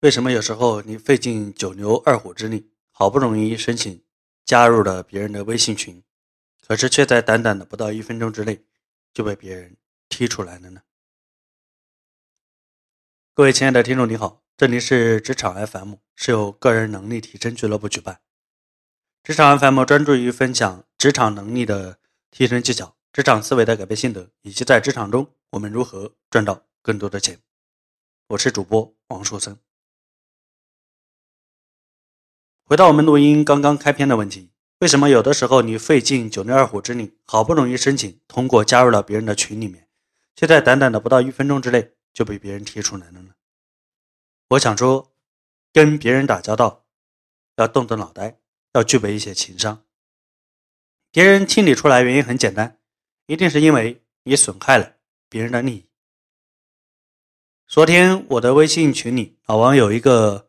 为什么有时候你费尽九牛二虎之力，好不容易申请加入了别人的微信群，可是却在短短的不到一分钟之内就被别人踢出来了呢？各位亲爱的听众，你好，这里是职场 FM，是由个人能力提升俱乐部举办。职场 FM 专注于分享职场能力的提升技巧、职场思维的改变心得，以及在职场中我们如何赚到更多的钱。我是主播王树森。回到我们录音刚刚开篇的问题，为什么有的时候你费尽九牛二虎之力，好不容易申请通过加入了别人的群里面，却在短短的不到一分钟之内就被别人踢出来了呢？我想说，跟别人打交道要动动脑袋，要具备一些情商。别人踢你出来原因很简单，一定是因为你损害了别人的利益。昨天我的微信群里，老王有一个。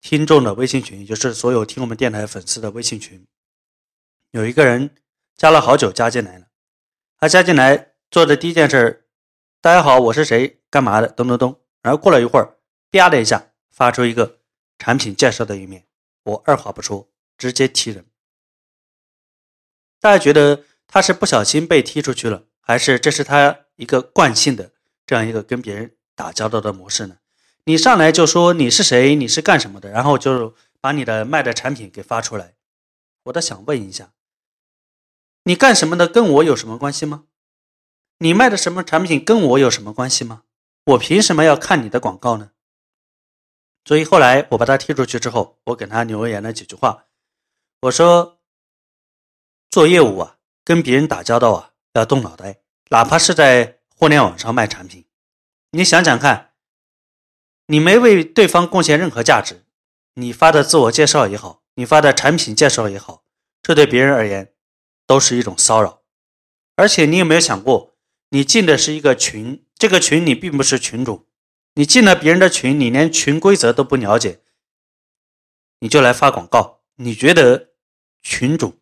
听众的微信群，也就是所有听我们电台粉丝的微信群，有一个人加了好久，加进来了。他加进来做的第一件事，大家好，我是谁，干嘛的，咚咚咚。然后过了一会儿，啪的一下发出一个产品介绍的页面，我二话不说，直接踢人。大家觉得他是不小心被踢出去了，还是这是他一个惯性的这样一个跟别人打交道的模式呢？你上来就说你是谁，你是干什么的，然后就把你的卖的产品给发出来。我倒想问一下，你干什么的跟我有什么关系吗？你卖的什么产品跟我有什么关系吗？我凭什么要看你的广告呢？所以后来我把他踢出去之后，我给他留言了几句话，我说做业务啊，跟别人打交道啊，要动脑袋，哪怕是在互联网上卖产品，你想想看。你没为对方贡献任何价值，你发的自我介绍也好，你发的产品介绍也好，这对别人而言都是一种骚扰。而且你有没有想过，你进的是一个群，这个群你并不是群主，你进了别人的群，你连群规则都不了解，你就来发广告，你觉得群主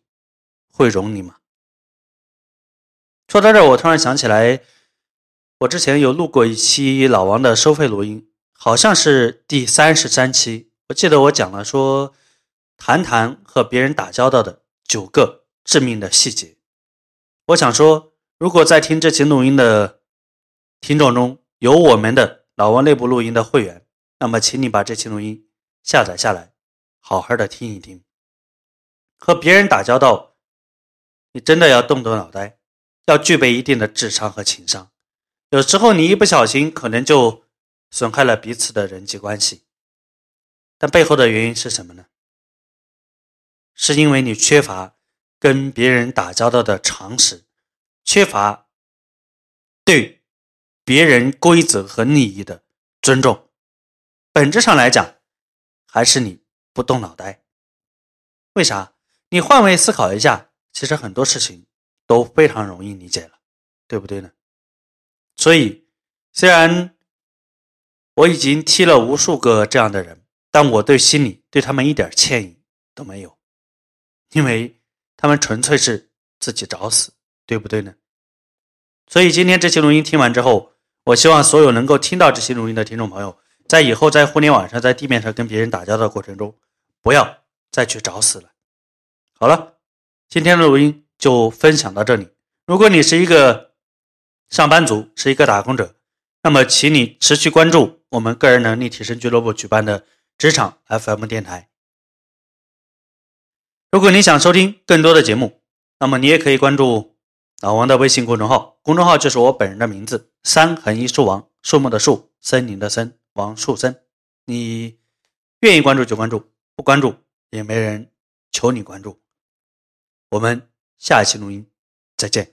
会容你吗？说到这儿，我突然想起来，我之前有录过一期老王的收费录音。好像是第三十三期，我记得我讲了说，谈谈和别人打交道的九个致命的细节。我想说，如果在听这期录音的听众中有我们的老王内部录音的会员，那么请你把这期录音下载下来，好好的听一听。和别人打交道，你真的要动动脑袋，要具备一定的智商和情商。有时候你一不小心，可能就。损害了彼此的人际关系，但背后的原因是什么呢？是因为你缺乏跟别人打交道的常识，缺乏对别人规则和利益的尊重。本质上来讲，还是你不动脑袋。为啥？你换位思考一下，其实很多事情都非常容易理解了，对不对呢？所以，虽然。我已经踢了无数个这样的人，但我对心里对他们一点歉意都没有，因为他们纯粹是自己找死，对不对呢？所以今天这期录音听完之后，我希望所有能够听到这期录音的听众朋友，在以后在互联网上、在地面上跟别人打交道的过程中，不要再去找死了。好了，今天的录音就分享到这里。如果你是一个上班族，是一个打工者。那么，请你持续关注我们个人能力提升俱乐部举办的职场 FM 电台。如果你想收听更多的节目，那么你也可以关注老王的微信公众号，公众号就是我本人的名字“三横一竖王”，树木的树，森林的森，王树森。你愿意关注就关注，不关注也没人求你关注。我们下一期录音再见。